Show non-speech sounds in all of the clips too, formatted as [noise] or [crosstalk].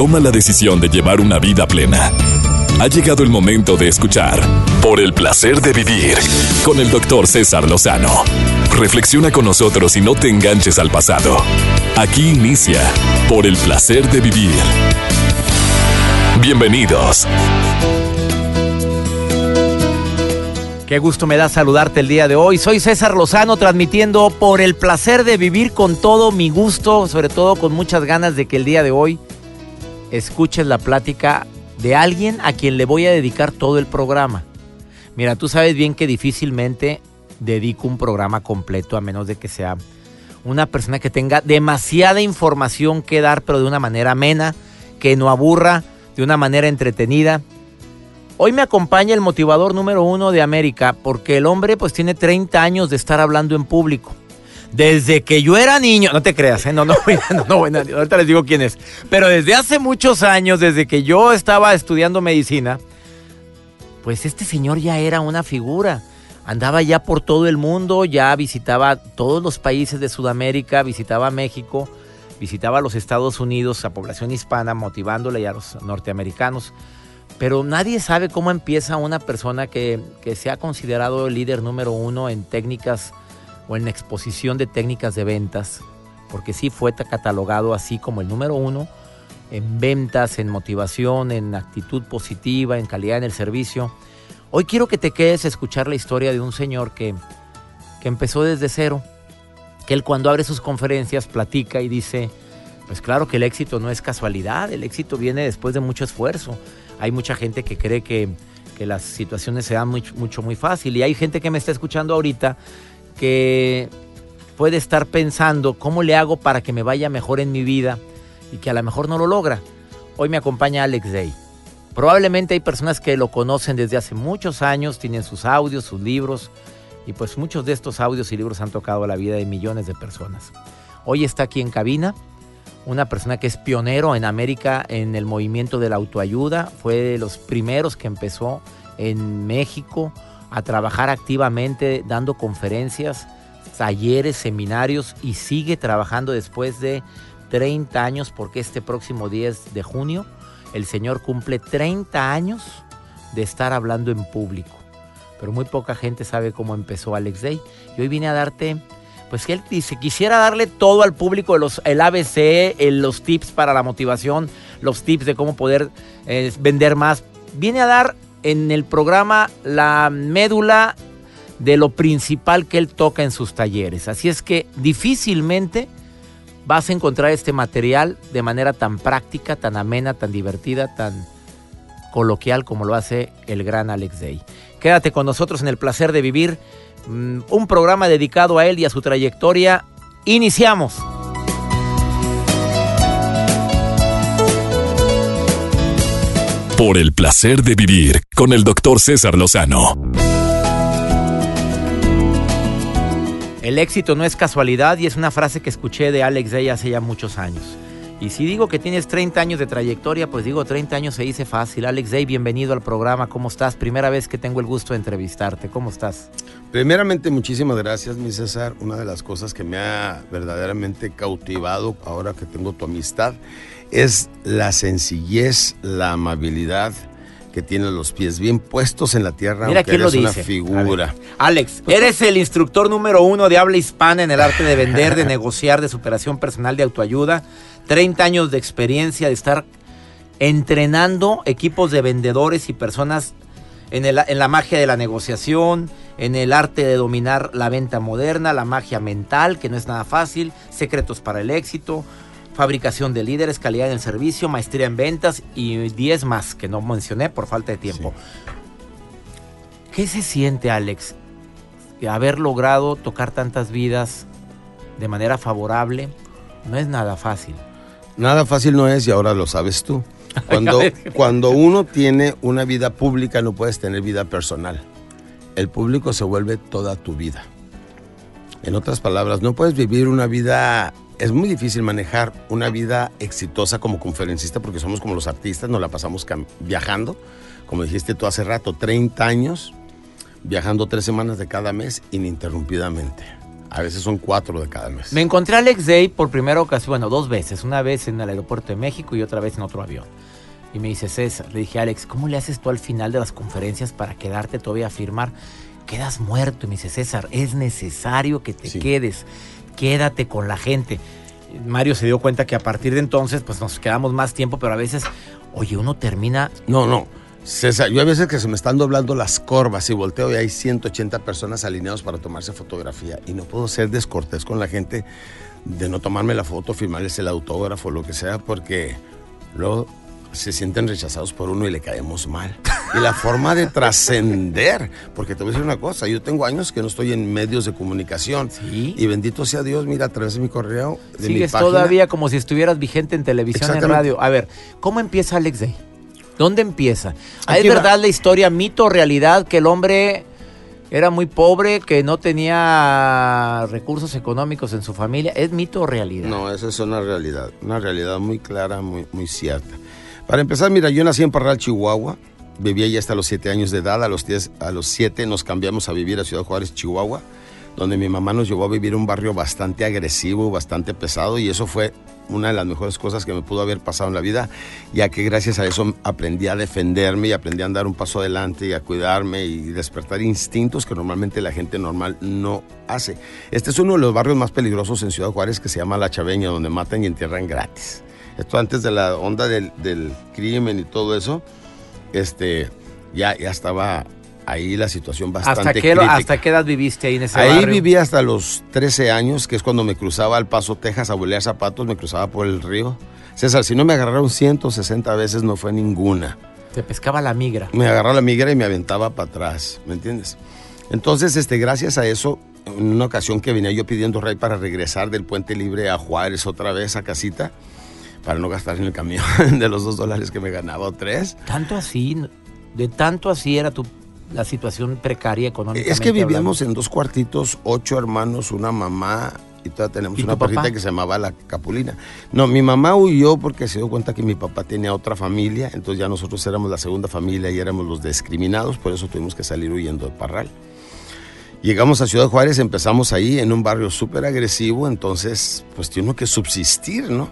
toma la decisión de llevar una vida plena. Ha llegado el momento de escuchar Por el placer de vivir con el doctor César Lozano. Reflexiona con nosotros y no te enganches al pasado. Aquí inicia Por el placer de vivir. Bienvenidos. Qué gusto me da saludarte el día de hoy. Soy César Lozano transmitiendo por el placer de vivir con todo mi gusto, sobre todo con muchas ganas de que el día de hoy escuches la plática de alguien a quien le voy a dedicar todo el programa. Mira, tú sabes bien que difícilmente dedico un programa completo a menos de que sea una persona que tenga demasiada información que dar, pero de una manera amena, que no aburra, de una manera entretenida. Hoy me acompaña el motivador número uno de América, porque el hombre pues tiene 30 años de estar hablando en público. Desde que yo era niño, no te creas, ¿eh? no, no, [laughs] no, no, ahorita les digo quién es, pero desde hace muchos años, desde que yo estaba estudiando medicina, pues este señor ya era una figura. Andaba ya por todo el mundo, ya visitaba todos los países de Sudamérica, visitaba México, visitaba los Estados Unidos, a población hispana, motivándole a los norteamericanos. Pero nadie sabe cómo empieza una persona que, que se ha considerado el líder número uno en técnicas o en exposición de técnicas de ventas, porque sí fue catalogado así como el número uno en ventas, en motivación, en actitud positiva, en calidad en el servicio. Hoy quiero que te quedes a escuchar la historia de un señor que, que empezó desde cero, que él cuando abre sus conferencias platica y dice, pues claro que el éxito no es casualidad, el éxito viene después de mucho esfuerzo. Hay mucha gente que cree que, que las situaciones se dan muy, mucho, muy fácil y hay gente que me está escuchando ahorita que puede estar pensando cómo le hago para que me vaya mejor en mi vida y que a lo mejor no lo logra. Hoy me acompaña Alex Day. Probablemente hay personas que lo conocen desde hace muchos años, tienen sus audios, sus libros, y pues muchos de estos audios y libros han tocado la vida de millones de personas. Hoy está aquí en cabina una persona que es pionero en América en el movimiento de la autoayuda, fue de los primeros que empezó en México a trabajar activamente dando conferencias, talleres, seminarios y sigue trabajando después de 30 años porque este próximo 10 de junio el Señor cumple 30 años de estar hablando en público. Pero muy poca gente sabe cómo empezó Alex Day. Y hoy vine a darte, pues que él dice, quisiera darle todo al público, los, el ABC, los tips para la motivación, los tips de cómo poder eh, vender más. Viene a dar en el programa la médula de lo principal que él toca en sus talleres. Así es que difícilmente vas a encontrar este material de manera tan práctica, tan amena, tan divertida, tan coloquial como lo hace el gran Alex Day. Quédate con nosotros en el placer de vivir mm, un programa dedicado a él y a su trayectoria. Iniciamos. Por el placer de vivir con el doctor César Lozano. El éxito no es casualidad y es una frase que escuché de Alex Day hace ya muchos años. Y si digo que tienes 30 años de trayectoria, pues digo 30 años se dice fácil. Alex Day, bienvenido al programa. ¿Cómo estás? Primera vez que tengo el gusto de entrevistarte. ¿Cómo estás? Primeramente, muchísimas gracias, mi César. Una de las cosas que me ha verdaderamente cautivado ahora que tengo tu amistad es la sencillez, la amabilidad que tiene los pies bien puestos en la tierra, Mira aunque quién lo eres una dice. figura. Alex, eres el instructor número uno de habla hispana en el arte de vender, de [laughs] negociar, de superación personal, de autoayuda. 30 años de experiencia de estar entrenando equipos de vendedores y personas en, el- en la magia de la negociación, en el arte de dominar la venta moderna, la magia mental, que no es nada fácil, secretos para el éxito, fabricación de líderes, calidad en el servicio, maestría en ventas y 10 más que no mencioné por falta de tiempo. ¿Qué se siente, Alex, haber logrado tocar tantas vidas de manera favorable? No es nada fácil. Nada fácil no es y ahora lo sabes tú. [laughs] Cuando, cuando uno tiene una vida pública no puedes tener vida personal. El público se vuelve toda tu vida. En otras palabras, no puedes vivir una vida, es muy difícil manejar una vida exitosa como conferencista porque somos como los artistas, nos la pasamos viajando, como dijiste tú hace rato, 30 años, viajando tres semanas de cada mes ininterrumpidamente. A veces son cuatro de cada mes. Me encontré a Alex Day por primera ocasión, bueno, dos veces. Una vez en el aeropuerto de México y otra vez en otro avión. Y me dice César, le dije, Alex, ¿cómo le haces tú al final de las conferencias para quedarte todavía a firmar? Quedas muerto. Y me dice, César, es necesario que te Sí. quedes. Quédate con la gente. Mario se dio cuenta que a partir de entonces, pues nos quedamos más tiempo, pero a veces, oye, uno termina No, no. César, yo a veces que se me están doblando las corvas y volteo y hay 180 personas alineados para tomarse fotografía y no puedo ser descortés con la gente de no tomarme la foto, firmarles el autógrafo, lo que sea, porque luego se sienten rechazados por uno y le caemos mal. Y la forma de trascender, porque te voy a decir una cosa, yo tengo años que no estoy en medios de comunicación Sí. y bendito sea Dios, mira, a través de mi correo, de mi Sigues página, todavía como si estuvieras vigente en televisión, en radio. A ver, ¿cómo empieza Alex Day? ¿Dónde empieza? Ah, ¿Es verdad la historia, mito o realidad, que el hombre era muy pobre, que no tenía recursos económicos en su familia? ¿Es mito o realidad? No, esa es una realidad, una realidad muy clara, muy, muy cierta. Para empezar, mira, yo nací en Parral, Chihuahua, viví allí hasta los siete años de edad, a los, 10 a los siete nos cambiamos a vivir a Ciudad Juárez, Chihuahua, donde mi mamá nos llevó a vivir un barrio bastante agresivo, bastante pesado, y eso fue una de las mejores cosas que me pudo haber pasado en la vida, ya que gracias a eso aprendí a defenderme y aprendí a andar un paso adelante y a cuidarme y despertar instintos que normalmente la gente normal no hace. Este es uno de los barrios más peligrosos en Ciudad Juárez que se llama La Chaveña, donde matan y entierran gratis. Esto antes de la onda del, del crimen y todo eso, este, ya, ya estaba ahí la situación bastante ¿Hasta qué, crítica. ¿Hasta qué edad viviste ahí en ese Ahí barrio? viví hasta los 13 años, que es cuando me cruzaba al Paso, Texas, a bolear zapatos, me cruzaba por el río. César, si no me agarraron 160 veces, no fue ninguna. Te pescaba la migra. Me agarraba la migra y me aventaba para atrás, ¿me entiendes? Entonces, este, gracias a eso, en una ocasión que venía yo pidiendo rey para regresar del Puente Libre a Juárez otra vez a casita, para no gastar en el camión [laughs] de los dos dólares que me ganaba o tres. Tanto así, de tanto así era tu, la situación precaria económicamente. Es que hablando. vivíamos en dos cuartitos, ocho hermanos, una mamá y todavía tenemos ¿Y una perrita que se llamaba la Capulina. No, mi mamá huyó porque se dio cuenta que mi papá tenía otra familia, entonces ya nosotros éramos la segunda familia y éramos los discriminados, por eso tuvimos que salir huyendo de Parral. Llegamos a Ciudad Juárez, empezamos ahí en un barrio súper agresivo, entonces pues tiene que subsistir, ¿no?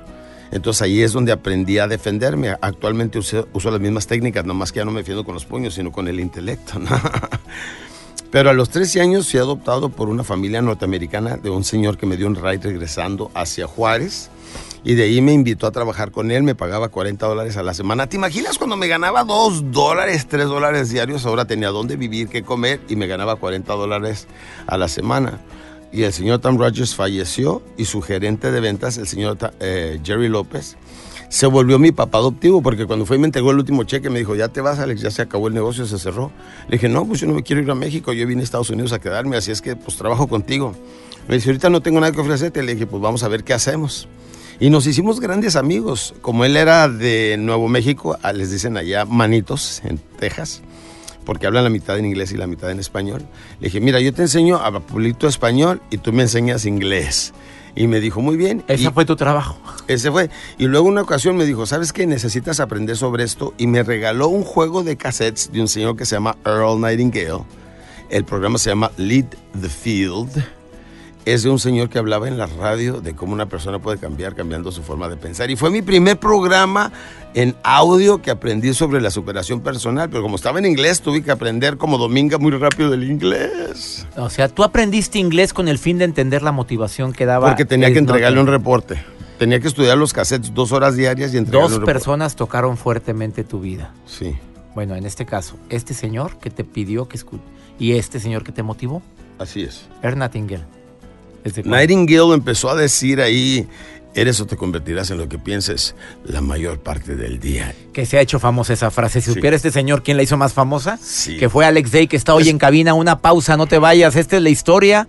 Entonces ahí es donde aprendí a defenderme. Actualmente uso, las mismas técnicas, nomás que ya no me defiendo con los puños, sino con el intelecto, ¿no? [laughs] Pero a los 13 años fui adoptado por una familia norteamericana de un señor que me dio un ride regresando hacia Juárez. Y de ahí me invitó a trabajar con él, me pagaba 40 dólares a la semana. ¿Te imaginas cuando me ganaba 2 dólares, 3 dólares diarios? Ahora tenía dónde vivir, qué comer y me ganaba 40 dólares a la semana. Y el señor Tom Rogers falleció y su gerente de ventas, el señor eh, Jerry López, se volvió mi papá adoptivo porque cuando fue y me entregó el último cheque me dijo, ya te vas Alex, ya se acabó el negocio, se cerró. Le dije, no, pues yo no me quiero ir a México, yo vine a Estados Unidos a quedarme, así es que pues trabajo contigo. Me dice, ahorita no tengo nada que ofrecerte, le dije, pues vamos a ver qué hacemos. Y nos hicimos grandes amigos. Como él era de Nuevo México, ah, les dicen allá manitos, en Texas, porque hablan la mitad en inglés y la mitad en español. Le dije, mira, yo te enseño a pulito español y tú me enseñas inglés. Y me dijo, muy bien. Ese Y- fue tu trabajo. ese fue. Y luego una ocasión me dijo, ¿sabes qué? Necesitas aprender sobre esto. Y me regaló un juego de cassettes de un señor que se llama Earl Nightingale. El programa se llama Lead the Field. Es de un señor que hablaba en la radio de cómo una persona puede cambiar cambiando su forma de pensar. Y fue mi primer programa en audio que aprendí sobre la superación personal. Pero como estaba en inglés, tuve que aprender como Dominga muy rápido el inglés. O sea, tú aprendiste inglés con el fin de entender la motivación que daba. Porque tenía que entregarle un reporte. Tenía que estudiar los cassettes dos horas diarias y entregarle Dos un personas tocaron fuertemente tu vida. Sí. Bueno, en este caso, este señor que te pidió que escuche y este señor que te motivó, Así es. Ernst Nightingale. Nightingale empezó a decir ahí, eres o te convertirás en lo que pienses la mayor parte del día. Que se ha hecho famosa esa frase. Si Sí. supiera este señor quién la hizo más famosa, Sí. que fue Alex Day, que está hoy Es- en cabina. Una pausa, no te vayas. Esta es la historia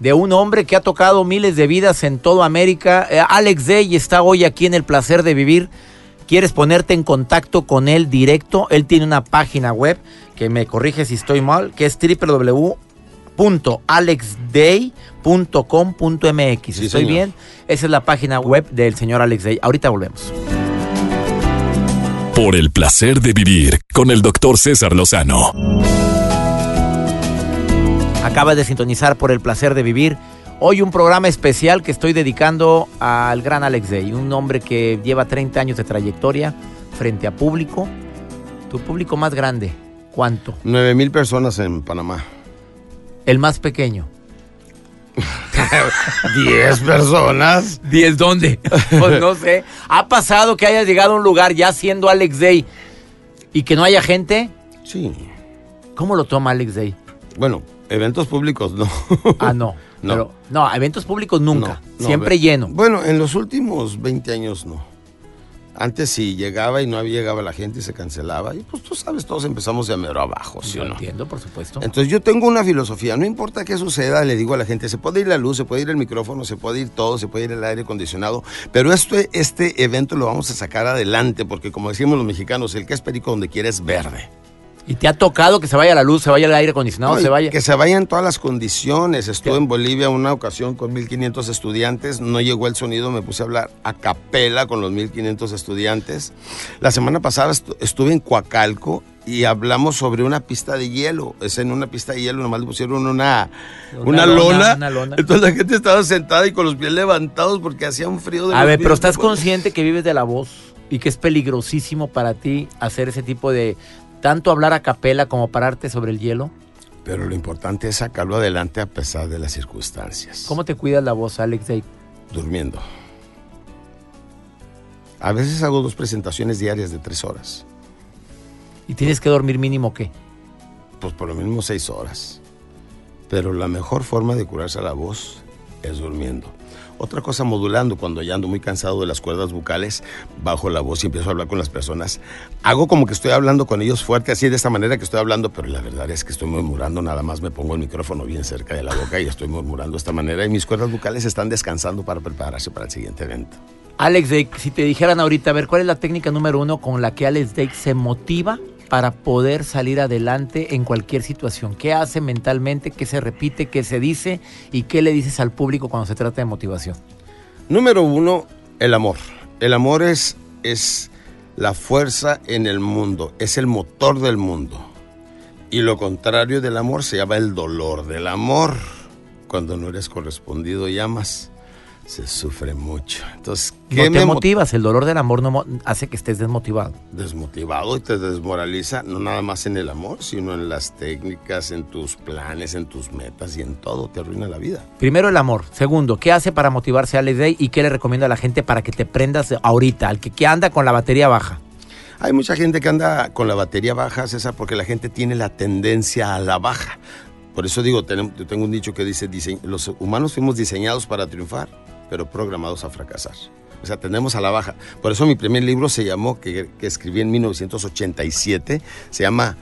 de un hombre que ha tocado miles de vidas en toda América. Eh, Alex Day está hoy aquí en El Placer de Vivir. ¿Quieres ponerte en contacto con él directo? Él tiene una página web que me corrige si estoy mal, que es www.alexday.com.mx. Sí, ¿Estoy señor. bien? Esa es la página web del señor Alex Day. Ahorita volvemos. Por el placer de vivir con el doctor César Lozano. Acaba de sintonizar por el placer de vivir. Hoy un programa especial que estoy dedicando al gran Alex Day, un hombre que lleva 30 años de trayectoria frente a público. Tu público más grande, ¿cuánto? 9 mil personas en Panamá. El más pequeño. [laughs] 10 personas. ¿10 dónde? [laughs] Pues no sé. ¿Ha pasado que hayas llegado a un lugar ya siendo Alex Day y que no haya gente? Sí. ¿Cómo lo toma Alex Day? Bueno, eventos públicos no. [laughs] Ah, no. No, Pero, no eventos públicos nunca. siempre lleno. Bueno, en los últimos 20 años no. Antes si llegaba y no había llegaba la gente y se cancelaba. Y pues tú sabes, todos empezamos de mero abajo, ¿sí Yo o no? entiendo, por supuesto. Entonces yo tengo una filosofía, no importa qué suceda, le digo a la gente, se puede ir la luz, se puede ir el micrófono, se puede ir todo, se puede ir el aire acondicionado, pero este, este evento lo vamos a sacar adelante porque como decimos los mexicanos, el que es perico donde quiere es verde. ¿Y te ha tocado que se vaya la luz, se vaya el aire acondicionado, se vaya? Que se vayan todas las condiciones. Estuve en Bolivia una ocasión con 1500 estudiantes, no llegó el sonido, me puse a hablar a capela con los 1500 estudiantes. La semana pasada estuve en Coacalco y hablamos sobre una pista de hielo. Es en una pista de hielo, nomás le pusieron una, una, lona, una, lona, Entonces la gente estaba sentada y con los pies levantados porque hacía un frío de A ver, pero estás consciente que vives de la voz y que es peligrosísimo para ti hacer ese tipo de, tanto hablar a capela como pararte sobre el hielo? Pero lo importante es sacarlo adelante a pesar de las circunstancias. ¿Cómo te cuidas la voz, Alex Durmiendo. A veces hago dos presentaciones diarias de tres horas. ¿Y tienes que dormir mínimo qué? Pues por lo mínimo seis horas. Pero la mejor forma de curarse la voz es durmiendo. Otra cosa modulando, cuando ya ando muy cansado de las cuerdas bucales, bajo la voz y empiezo a hablar con las personas. Hago como que estoy hablando con ellos fuerte, así de esta manera que estoy hablando, pero la verdad es que estoy murmurando, nada más me pongo el micrófono bien cerca de la boca y estoy murmurando de esta manera y mis cuerdas bucales están descansando para prepararse para el siguiente evento. Alex Dake, si te dijeran ahorita, a ver, ¿cuál es la técnica número uno con la que Alex Dake se motiva para poder salir adelante en cualquier situación? ¿Qué hace mentalmente? ¿Qué se repite? ¿Qué se dice? ¿Y qué le dices al público cuando se trata de motivación? Número uno, el amor. El amor es, es la fuerza en el mundo, es el motor del mundo. Y lo contrario del amor se llama el dolor del amor. Cuando no eres correspondido y amas se sufre mucho. Entonces, ¿qué no te motivas? El dolor del amor no hace que estés desmotivado. Desmotivado y te desmoraliza, no nada más en el amor, sino en las técnicas, en tus planes, en tus metas y en todo. Te arruina la vida. Primero el amor. Segundo, ¿qué hace para motivarse a Day y qué le recomienda a la gente para que te prendas ahorita, al que, que anda con la batería baja? Hay mucha gente que anda con la batería baja, César, porque la gente tiene la tendencia a la baja. Por eso digo, yo tengo un dicho que dice, los humanos fuimos diseñados para triunfar pero programados a fracasar. O sea, tenemos a la baja. Por eso mi primer libro se llamó, que, escribí en 1987, se llama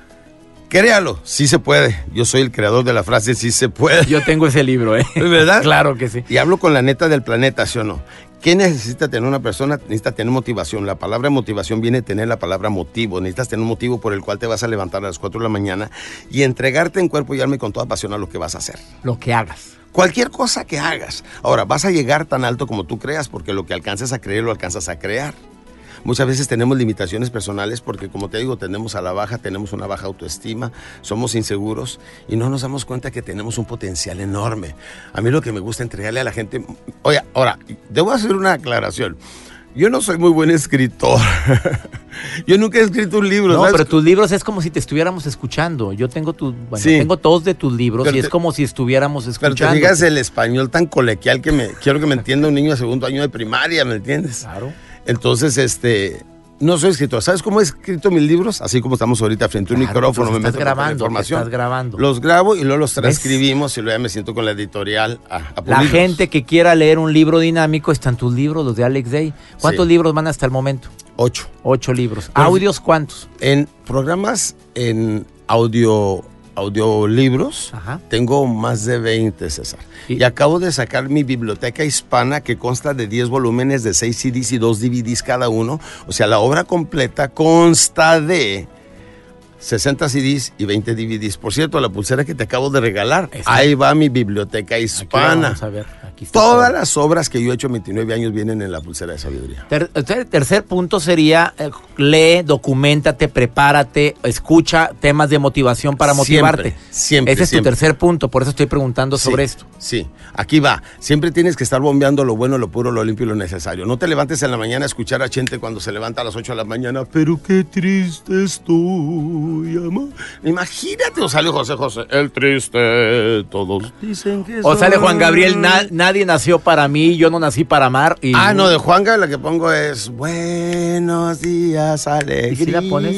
Créalo, sí se puede. Yo soy el creador de la frase sí se puede. Yo tengo ese libro, ¿eh? [laughs] ¿Verdad? claro que sí. Y hablo con la neta del planeta, ¿sí o no? ¿Qué necesita tener una persona? Necesita tener motivación. La palabra motivación viene a tener la palabra motivo. Necesitas tener un motivo por el cual te vas a levantar a las 4 de la mañana y entregarte en cuerpo y alma y con toda pasión a lo que vas a hacer. Lo que hagas. Cualquier cosa que hagas. Ahora, vas a llegar tan alto como tú creas, porque lo que alcanzas a creer lo alcanzas a crear. Muchas veces tenemos limitaciones personales porque, como te digo, tenemos a la baja, tenemos una baja autoestima, somos inseguros y no nos damos cuenta que tenemos un potencial enorme. A mí lo que me gusta entregarle a la gente... Oye, ahora, debo hacer una aclaración. Yo no soy muy buen escritor. [laughs] Yo nunca he escrito un libro. No, pero tus libros es como si te estuviéramos escuchando. Yo tengo tu, bueno, tengo todos de tus libros y es como si estuviéramos escuchando. Pero te digas el español tan colequial que me quiero que me entienda un niño de segundo año de primaria, ¿me entiendes? Claro. Entonces, este, no soy escritor. ¿Sabes cómo he escrito mis libros? Así como estamos ahorita frente a un micrófono, me meto grabando, información. Estás grabando. Los grabo y luego los transcribimos y luego ya me siento con la editorial a, La gente que quiera leer un libro dinámico están tus libros, los de Alex Day. ¿Cuántos libros van hasta el momento? Ocho. Ocho libros. ¿Audios cuántos? En programas en audio audiolibros. Tengo más de 20, César. ¿Y? acabo de sacar mi biblioteca hispana que consta de 10 volúmenes de 6 CDs y 2 DVDs cada uno. O sea, la obra completa consta de 60 CDs y 20 DVDs. Por cierto, la pulsera que te acabo de regalar, ahí va mi biblioteca Aquí hispana. vamos a ver, aquí está Todas todo. las obras que yo he hecho en 29 años vienen en la pulsera de sabiduría. Ter- ter- tercer punto sería eh, lee, documentate, prepárate, escucha temas de motivación para Siempre, motivarte. siempre, Ese es siempre. tu tercer punto, por eso estoy preguntando sobre esto. Sí, aquí va. Siempre tienes que estar bombeando lo bueno, lo puro, lo limpio y lo necesario. No te levantes en la mañana a escuchar a gente cuando se levanta a las 8 de la mañana. Pero qué triste estoy, amor. Imagínate, o sale José José, el triste. Todos dicen que O sale Juan. Gabriel, "Na- nadie nació para mí, yo no nací para amar. Y Ah, no, de Juanga la que pongo es Buenos días, alegría. si la pones?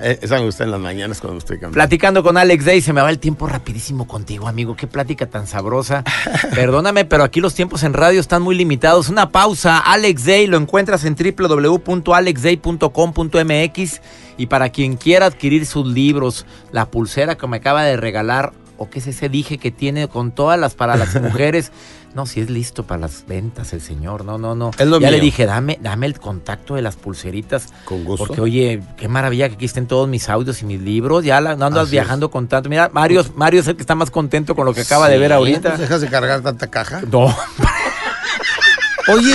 Eh, Esa me gusta en las mañanas cuando estoy caminando. Platicando con Alex Day, se me va el tiempo rapidísimo contigo, amigo. Qué plática tan sabrosa. [laughs] Perdóname, pero aquí los tiempos en radio están muy limitados. Una pausa. Alex Day lo encuentras en www.alexday.com.mx y para quien quiera adquirir sus libros, la pulsera que me acaba de regalar o qué es ese dije que tiene con todas las para las [laughs] mujeres. No, si es listo para las ventas el señor. No, no, no. Es lo ya le dije, dame, dame el contacto de las pulseritas. Con gusto. Porque, oye, qué maravilla que aquí estén todos mis audios y mis libros. Ya la, no andas Así viajando con tanto. Mira, Mario, Mario es el que está más contento con lo que acaba de ver ahorita. pues ¿Dejas de cargar tanta caja? No. Oye,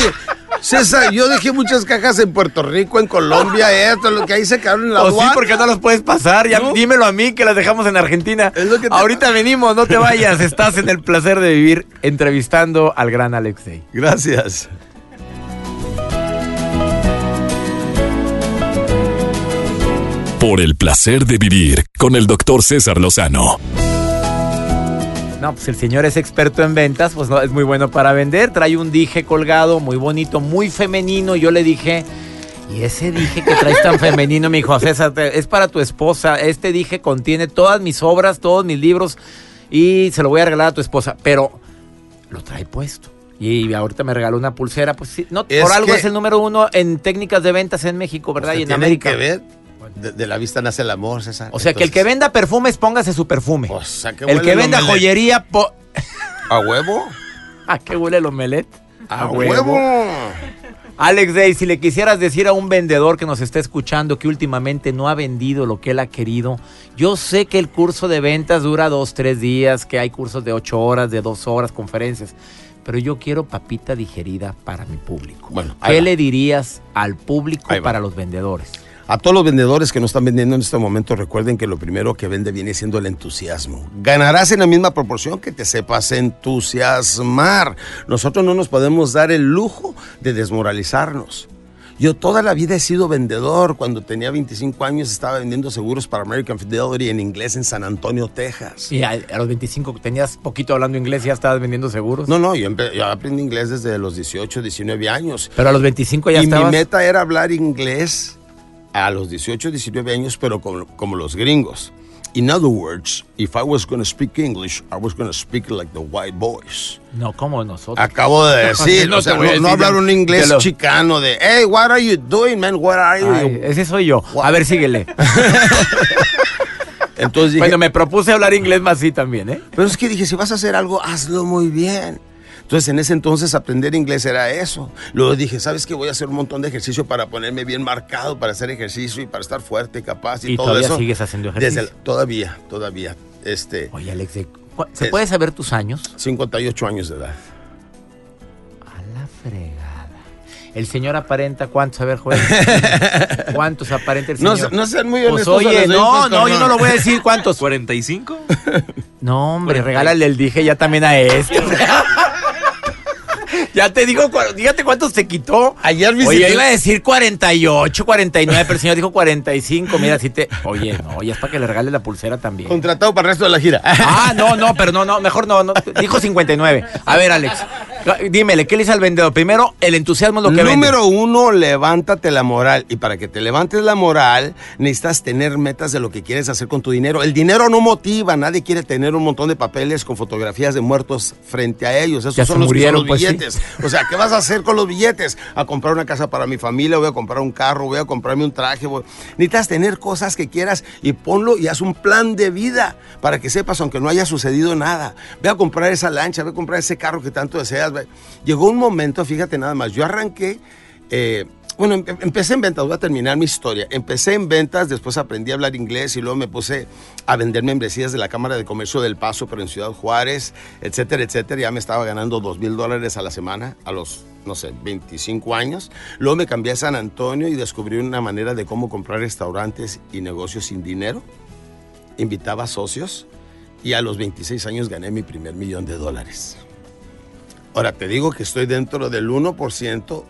César, yo dejé muchas cajas en Puerto Rico, en Colombia, esto, lo que ahí se quedaron en la O Oh, sí, porque no los puedes pasar. Ya No. dímelo a mí que las dejamos en Argentina. Es lo que te- Ahorita venimos, no te vayas. Estás en el placer de vivir entrevistando al gran Alex Day. Gracias. Por el placer de vivir con el doctor César Lozano. No, pues el señor es experto en ventas, pues no, es muy bueno para vender. Trae un dije colgado muy bonito, muy femenino. Yo le dije, y ese dije que traes tan femenino, me dijo, César, es para tu esposa. Este dije contiene todas mis obras, todos mis libros y se lo voy a regalar a tu esposa. Pero lo trae puesto. Y ahorita me regaló una pulsera, pues sí, no, Es por algo es el número uno en técnicas de ventas en México, ¿verdad? y en América. que ver. De, de la vista nace el amor, César. O sea, que el que venda perfumes, póngase su perfume. O sea, que el que venda joyería, po- ¿A huevo? [laughs] ¿a qué huele el omelette? ¡A huevo! Alex Day, si le quisieras decir a un vendedor que nos está escuchando que últimamente no ha vendido lo que él ha querido, yo sé que el curso de ventas dura dos, tres días, que hay cursos de ocho horas, de dos horas, conferencias, pero yo quiero papita digerida para mi público. Bueno, ¿Qué va. le dirías al público para los vendedores? A todos los vendedores que no están vendiendo en este momento, recuerden que lo primero que vende viene siendo el entusiasmo. Ganarás en la misma proporción que te sepas entusiasmar. Nosotros no nos podemos dar el lujo de desmoralizarnos. Yo toda la vida he sido vendedor. Cuando tenía 25 años estaba vendiendo seguros para American Fidelity en inglés en San Antonio, Texas. Y a, a los 25 que tenías poquito hablando inglés y ya estabas vendiendo seguros. No, no, yo, yo aprendí inglés desde los 18, 19 años. Pero a los 25 ya y estabas... mi meta era hablar inglés a los 18, 19 años, pero como, como los gringos. In other words, if I was going to speak English, I was going to speak like the white boys. No, como nosotros. Acabo de [laughs] decir, No o sea, hablar un inglés lo- chicano de, hey, what are you doing, man? What are you? Ay, ese soy yo. A ver, síguele. [laughs] Entonces dije, Bueno, me propuse hablar inglés más así también, ¿eh? pero es que dije, si vas a hacer algo, hazlo muy bien. Entonces, en ese entonces, aprender inglés era eso. Luego dije, ¿sabes qué? Voy a hacer un montón de ejercicio para ponerme bien marcado, para hacer ejercicio y para estar fuerte, capaz y, ¿Y todo todavía eso. sigues haciendo ejercicio? Desde el- todavía, todavía. Este, Oye, Alex, ¿de cu- ¿se Es- puede saber tus años? 58 años de edad. A la fregada. El señor aparenta cuántos, a ver, joven. [laughs] ¿Cuántos aparenta el No, señor? se- no sean muy Pues honestos. a oye, los no, no, yo no lo voy a decir cuántos. ¿45? No, hombre, regálale el dije ya también a este. [laughs] ya te digo, dígate cuántos te quitó. Ayer Oye, visité- yo iba a decir 48, 49, pero el señor dijo 45. Mira, si te. Oye, no, ya es para que le regale la pulsera también. Contratado para el resto de la gira. Ah, no, no, pero no, no, mejor no, no. Dijo 59. A ver, Alex, dímele, ¿qué le dice al vendedor? Primero, el entusiasmo es lo que vende. Número uno, levántate la moral. Y para que te levantes la moral, necesitas tener metas de lo que quieres hacer con tu dinero. El dinero no motiva. Nadie quiere tener un montón de papeles con fotografías de muertos frente a ellos. Esos Ya son los, murieron, pues, sí. billetes. O sea, ¿qué vas a hacer con los billetes? A comprar una casa para mi familia, voy a comprar un carro, voy a comprarme un traje. voy- Necesitas tener cosas que quieras y ponlo y haz un plan de vida para que sepas, aunque no haya sucedido nada. Ve a comprar esa lancha, ve a comprar ese carro que tanto deseas. Llegó un momento, fíjate nada más, yo arranqué eh, bueno, em- empecé en ventas, voy a terminar mi historia. Empecé en ventas, después aprendí a hablar inglés y luego me puse a vender membresías de la Cámara de Comercio del Paso, pero en Ciudad Juárez, etcétera, etcétera. Ya me estaba ganando dos mil dólares a la semana a los, no sé, 25 años. Luego me cambié a San Antonio y descubrí una manera de cómo comprar restaurantes y negocios sin dinero. Invitaba socios y a los 26 años gané mi primer millón de dólares. Ahora, te digo que estoy dentro del 1%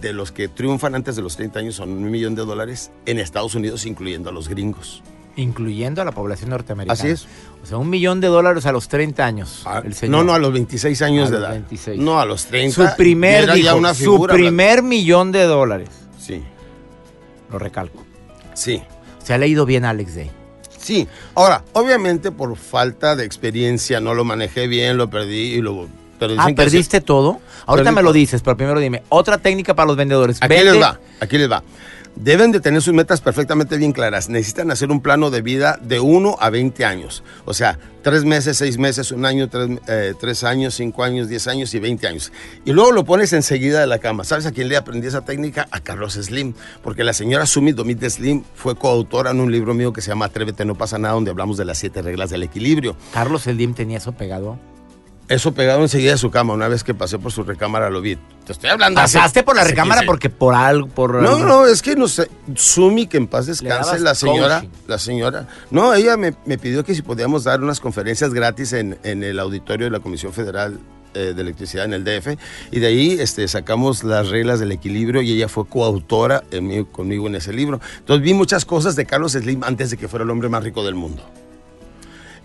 de los que triunfan antes de los 30 años son un millón de dólares en Estados Unidos, incluyendo a los gringos. Incluyendo a la población norteamericana. Así es. O sea, un millón de dólares a los 30 años. Ah, el señor. no, no, a los 26 años A de los edad. 26. No, a los 30. Su primer, era ya una su figura, primer millón de dólares. Sí, Lo recalco. sí. Se ha leído bien Alex Day. Sí, ahora, obviamente por falta de experiencia no lo manejé bien, lo perdí y lo... Pero Ah, que ¿perdiste todo? Ahorita Perdí me lo dices, pero primero dime. Otra técnica para los vendedores. Aquí Vende- les va, aquí les va. Deben de tener sus metas perfectamente bien claras. Necesitan hacer un plano de vida de 1 a 20 años. O sea, 3 meses, 6 meses, un año, 3, años, 5 años, 10 años y 20 años. Y luego lo pones enseguida de la cama. ¿Sabes a quién le aprendí esa técnica? A Carlos Slim. Porque la señora Sumi Domit Slim fue coautora en un libro mío que se llama Atrévete, no pasa nada, donde hablamos de las siete reglas del equilibrio. Carlos Eldim tenía eso pegado. Eso pegado enseguida de su cama. Una vez que pasé por su recámara lo vi. Te estoy hablando. hace- Pasaste por la recámara 15 porque por algo, por No, no, es que no sé. Sumi, que en paz descanse, la señora, coaching. la señora. No, ella me, me pidió que si podíamos dar unas conferencias gratis en, en el auditorio de la Comisión Federal eh, de Electricidad en el DF. Y de ahí este, sacamos las reglas del equilibrio y ella fue coautora en mí- conmigo en ese libro. Entonces vi muchas cosas de Carlos Slim antes de que fuera el hombre más rico del mundo.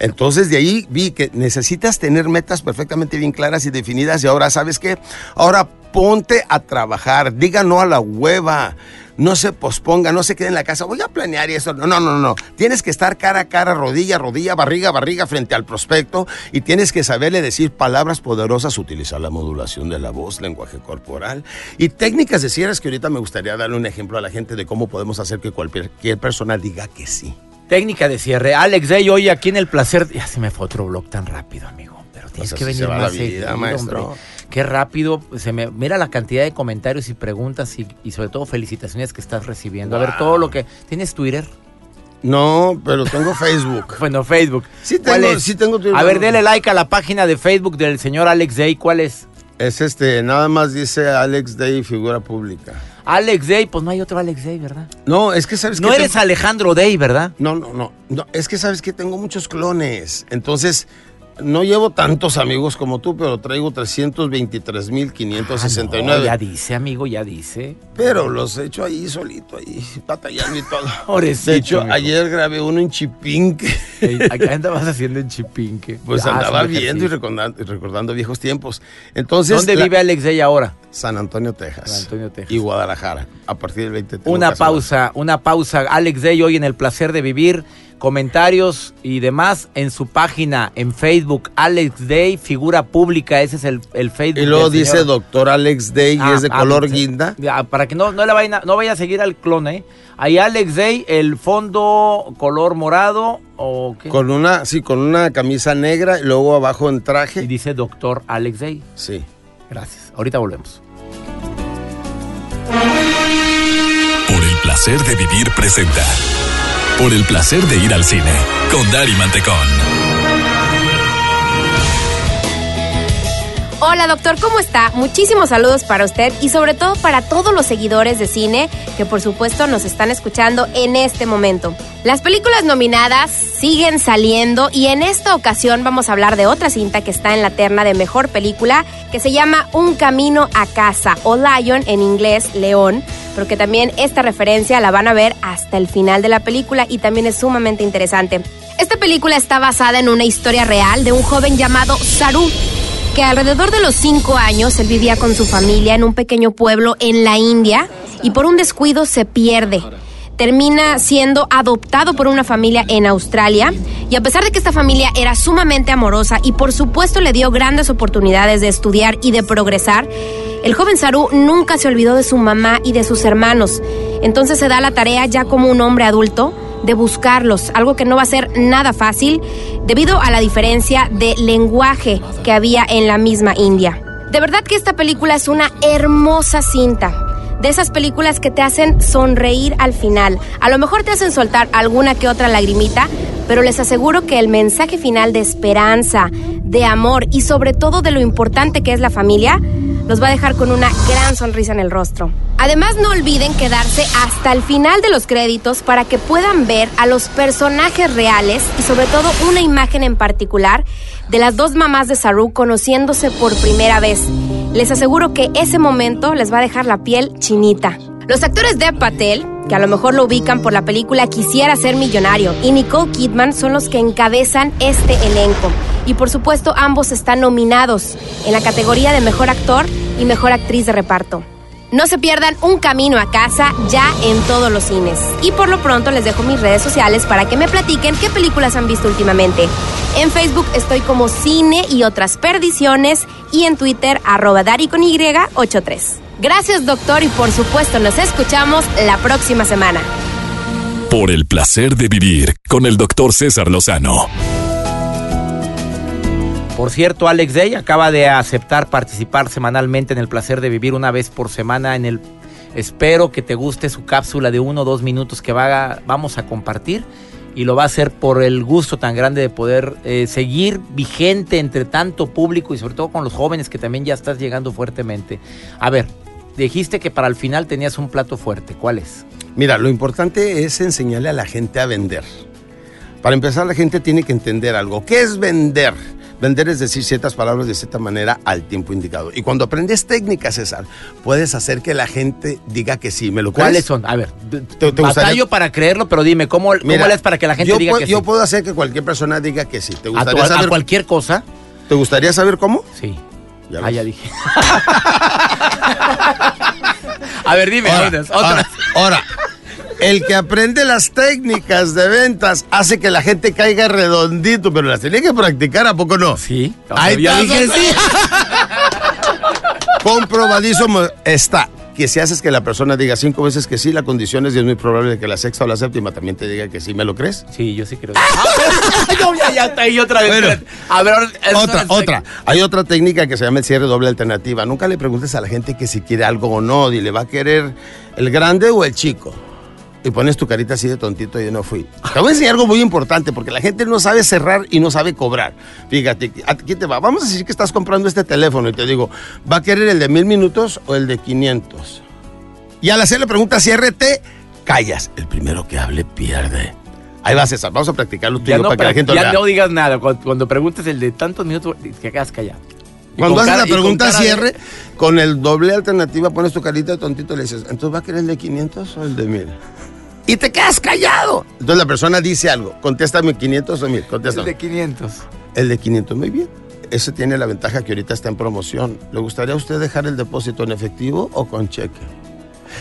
Entonces de ahí vi que necesitas tener metas perfectamente bien claras y definidas y ahora, ¿sabes qué? Ahora ponte a trabajar, diga no a la hueva, no se posponga, no se quede en la casa, voy a planear y eso. No, no, no, no. Tienes que estar cara a cara, rodilla a rodilla, barriga a barriga frente al prospecto y tienes que saberle decir palabras poderosas, utilizar la modulación de la voz, lenguaje corporal y técnicas de cierres que ahorita me gustaría darle un ejemplo a la gente de cómo podemos hacer que cualquier, cualquier persona diga que sí. Técnica de cierre. Alex Day, hoy aquí en el placer. Ya se me fue otro blog tan rápido, amigo. Pero tienes Pues que venir más seguido, maestro. Qué rápido. Se me, mira la cantidad de comentarios y preguntas y, y sobre todo felicitaciones que estás recibiendo. A ver, todo lo que. ¿Tienes Twitter? No, pero tengo Facebook. [laughs] Bueno, Facebook. Sí ¿Cuál tengo- sí tengo Twitter. A ver, dele like a la página de Facebook del señor Alex Day. ¿Cuál es? Es este, nada más dice Alex Day, figura pública. Alex Day, pues no hay otro Alex Day, ¿verdad? No, es que sabes No que eres tengo- Alejandro Day, ¿verdad? No, no, no, no. Es que sabes que tengo muchos clones. Entonces, no llevo tantos amigos como tú, pero traigo 323.569. Ah, no, ya dice, amigo, ya dice. Pero los he hecho ahí solito, ahí, batallando y todo. [laughs] Pobrecito, De hecho, amigo. ayer grabé uno en Chipinque. Acá [laughs] andabas haciendo en Chipinque. Pues Ah, andaba viendo y recordando, y recordando viejos tiempos. Entonces, ¿Dónde la- vive Alex Day ahora? San Antonio, Texas. San Antonio, Texas. Y Guadalajara. A partir del 20 tengo Una pausa, una pausa. Alex Day hoy en el placer de vivir. Comentarios y demás en su página en Facebook. Alex Day, figura pública. Ese es el, el Facebook. Y luego del dice señor. doctor Alex Day y Ah, es de ah, color sí. guinda. Ya, para que no, no, le vayan a, no vaya a seguir al clon, ¿eh? Ahí Alex Day, el fondo color morado o qué. Con una, sí, con una camisa negra y luego abajo en Y traje. dice doctor Alex Day. Sí. Gracias. Ahorita volvemos. Por el placer de vivir presenta. Por el placer de ir al cine. Con Dari Mantecón. Hola doctor, ¿cómo está? Muchísimos saludos para usted y sobre todo para todos los seguidores de cine que por supuesto nos están escuchando en este momento. Las películas nominadas siguen saliendo y en esta ocasión vamos a hablar de otra cinta que está en la terna de mejor película que se llama Un Camino a Casa o Lion en inglés, León, pero que también esta referencia la van a ver hasta el final de la película y también es sumamente interesante. Esta película está basada en una historia real de un joven llamado Saru que alrededor de los cinco años él vivía con su familia en un pequeño pueblo en la India y por un descuido se pierde. Termina siendo adoptado por una familia en Australia y a pesar de que esta familia era sumamente amorosa y por supuesto le dio grandes oportunidades de estudiar y de progresar, el joven Saru nunca se olvidó de su mamá y de sus hermanos. Entonces se da la tarea ya como un hombre adulto de buscarlos, algo que no va a ser nada fácil debido a la diferencia de lenguaje que había en la misma India. De verdad que esta película es una hermosa cinta. De esas películas que te hacen sonreír al final. A lo mejor te hacen soltar alguna que otra lagrimita, pero les aseguro que el mensaje final de esperanza, de amor y sobre todo de lo importante que es la familia, los va a dejar con una gran sonrisa en el rostro. Además, no olviden quedarse hasta el final de los créditos para que puedan ver a los personajes reales y sobre todo una imagen en particular de las dos mamás de Saru conociéndose por primera vez. Les aseguro que ese momento les va a dejar la piel chinita. Los actores de Patel, que a lo mejor lo ubican por la película Quisiera ser millonario, y Nicole Kidman son los que encabezan este elenco. Y por supuesto ambos están nominados en la categoría de Mejor Actor y Mejor Actriz de Reparto. No se pierdan un camino a casa ya en todos los cines. Y por lo pronto les dejo mis redes sociales para que me platiquen qué películas han visto últimamente. En Facebook estoy como Cine y otras perdiciones y en Twitter arroba Dari con Y83. Gracias doctor y por supuesto nos escuchamos la próxima semana. Por el placer de vivir con el doctor César Lozano. Por cierto, Alex Day acaba de aceptar participar semanalmente en el placer de vivir una vez por semana en el... Espero que te guste su cápsula de uno o dos minutos que va, vamos a compartir y lo va a hacer por el gusto tan grande de poder eh, seguir vigente entre tanto público y sobre todo con los jóvenes que también ya estás llegando fuertemente. A ver, dijiste que para el final tenías un plato fuerte. ¿Cuál es? Mira, lo importante es enseñarle a la gente a vender. Para empezar, la gente tiene que entender algo. ¿Qué es vender? Vender es decir ciertas palabras de cierta manera al tiempo indicado. Y cuando aprendes técnicas, César, puedes hacer que la gente diga que sí. ¿Me lo crees? ¿Cuáles son? A ver, te, te batallo para creerlo, pero dime, ¿cómo, Mira, es para que la gente diga que sí? Yo sí? puedo hacer que cualquier persona diga que sí. ¿Te gustaría ¿A, tu, saber, ¿A cualquier cosa? ¿Te gustaría saber cómo? Sí. Ya ah, ya dije. [laughs] a ver, dime, ahora, otras. Ahora, ahora, el que aprende las técnicas de ventas hace que la gente caiga redondito, pero las tiene que practicar, ¿a poco no? Sí. Ahí ya dije sí. [laughs] Comprobadísimo está que si haces que la persona diga cinco veces que sí, la condición es, y es muy probable que la sexta o la séptima también te diga que sí. ¿Me lo crees? Sí, yo sí creo. [laughs] Ah, no, ya, ya está ahí otra vez. Bueno, a ver, otra, otra. Hay otra técnica que se llama el cierre doble alternativa. Nunca le preguntes a la gente que si quiere algo o no. Dile, ¿va a querer el grande o el chico? Y pones tu carita así de tontito y yo no fui. Te voy a enseñar algo muy importante porque la gente no sabe cerrar y no sabe cobrar. Fíjate, aquí te va. Vamos a decir que estás comprando este teléfono y te digo, ¿va a querer el de mil minutos o el de 500? Y al hacer la pregunta, ciérrete, callas. El primero que hable pierde. Ahí va, César. Vamos a practicarlo tú y yo para que la gente Ya no digas nada. Cuando, preguntes el de tantos minutos, que quedas callado. Cuando haces la pregunta cierre, con el doble alternativa pones tu carita de tontito y le dices, ¿entonces va a querer el de 500 o el de 1000? Y te quedas callado. Entonces la persona dice algo, contéstame 500 o 1000, contéstame. El de 500. El de 500, muy bien. Ese tiene la ventaja que ahorita está en promoción. ¿Le gustaría a usted dejar el depósito en efectivo o con cheque?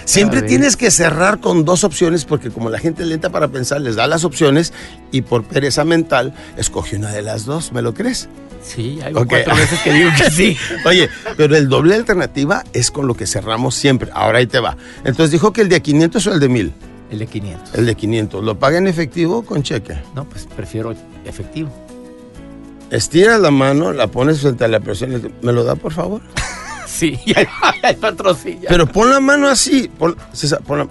Siempre tienes que cerrar con dos opciones porque como la gente lenta para pensar, les da las opciones y por pereza mental escoge una de las dos. ¿Me lo crees? Sí, hay cuatro veces que digo que sí. [laughs] Oye, pero el doble alternativa es con lo que cerramos siempre. Ahora ahí te va. Entonces dijo que el de 500 o el de 1000. El de 500. El de 500. ¿Lo paga en efectivo o con cheque? No, pues prefiero efectivo. Estira la mano, la pones frente a la persona y ¿me lo da, por favor? [laughs] sí, [laughs] el patrocillo. Pero pon la mano así,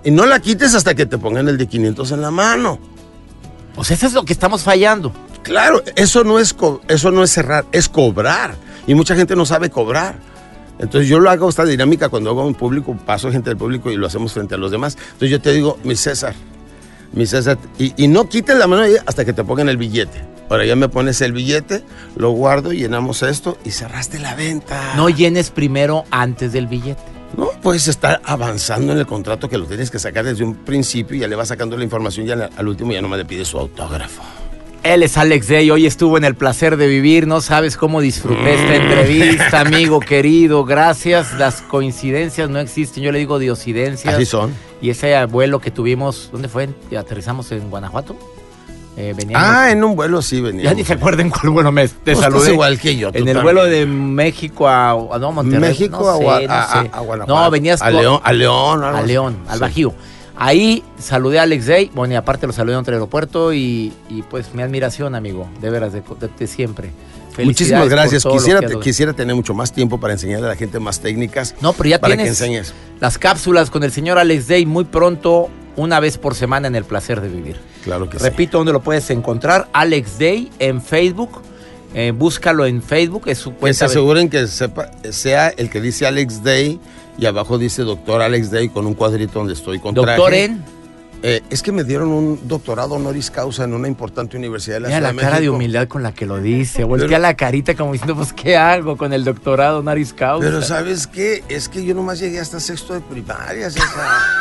y no la quites hasta que te pongan el de 500 en la mano. O sea, eso es lo que estamos fallando. Claro, eso no es, eso no es cerrar, es cobrar. Y mucha gente no sabe cobrar. Entonces yo lo hago esta dinámica cuando hago un público, paso gente del público y lo hacemos frente a los demás. Entonces yo te digo, mi César, mi César, y, no quites la mano hasta que te pongan el billete. Ahora ya me pones el billete, lo guardo, llenamos esto y cerraste la venta. No llenes primero antes del billete. No, puedes estar avanzando en el contrato que lo tienes que sacar desde un principio y ya le vas sacando la información y al, al último ya no me le pides su autógrafo. Él es Alex Day, hoy estuvo en el placer de vivir, no sabes cómo disfruté esta mm. entrevista, [laughs] amigo querido, gracias, las coincidencias no existen, yo le digo diosidencias. Así son. Y ese vuelo que tuvimos, ¿dónde fue? ¿Aterrizamos en Guanajuato? Eh, ah, en un vuelo sí venía. Ya ni se acuerden cuál vuelo me te pues saludé. igual que yo. En el vuelo de México a, no, Monterrey. México a, Guanajuato. No, venías a León, a León, a León, al Bajío. Ahí saludé a Alex Day, bueno, y aparte lo saludé en el aeropuerto y, pues mi admiración, amigo, de veras, de, siempre. Muchísimas gracias. Quisiera, quisiera tener mucho más tiempo para enseñarle a la gente más técnicas. No, pero ya para tienes que enseñes. las cápsulas con el señor Alex Day muy pronto, una vez por semana en el placer de vivir. Claro que Repito, ¿dónde lo puedes encontrar? Alex Day en Facebook. Eh, búscalo en Facebook, es su Que cuenta. se aseguren que sepa, sea el que dice Alex Day y abajo dice doctor Alex Day con un cuadrito donde estoy con Doctor traje. en. Eh, es que me dieron un doctorado honoris causa en una importante universidad de la Mira Ciudad la de cara de humildad con la que lo dice. Voltea Pero- la carita como diciendo, pues, ¿qué hago con el doctorado Naris Causa? Pero ¿sabes qué? Es que yo nomás llegué hasta sexto de primaria.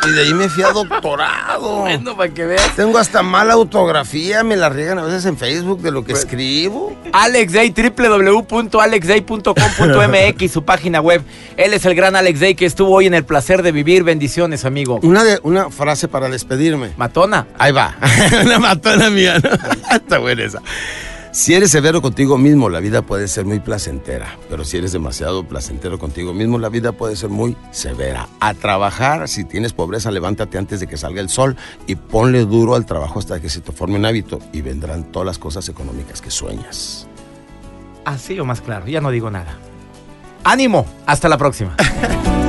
Y de ahí me fui a doctorado. [laughs] Bueno, para que veas. Tengo hasta mala autografía, me la riegan a veces en Facebook de lo Pues, que escribo. Alex Day, www.alexday.com.mx, su página web. Él es el gran Alex Day que estuvo hoy en el placer de vivir. Bendiciones, amigo. Una, de, una frase para Matona. Ahí va. [laughs] Una matona mía. [laughs] Está buena esa. Si eres severo contigo mismo, la vida puede ser muy placentera. Pero si eres demasiado placentero contigo mismo, la vida puede ser muy severa. A trabajar, si tienes pobreza, levántate antes de que salga el sol y ponle duro al trabajo hasta que se te forme un hábito y vendrán todas las cosas económicas que sueñas. Así o más claro, ya no digo nada. Ánimo, hasta la próxima. [laughs]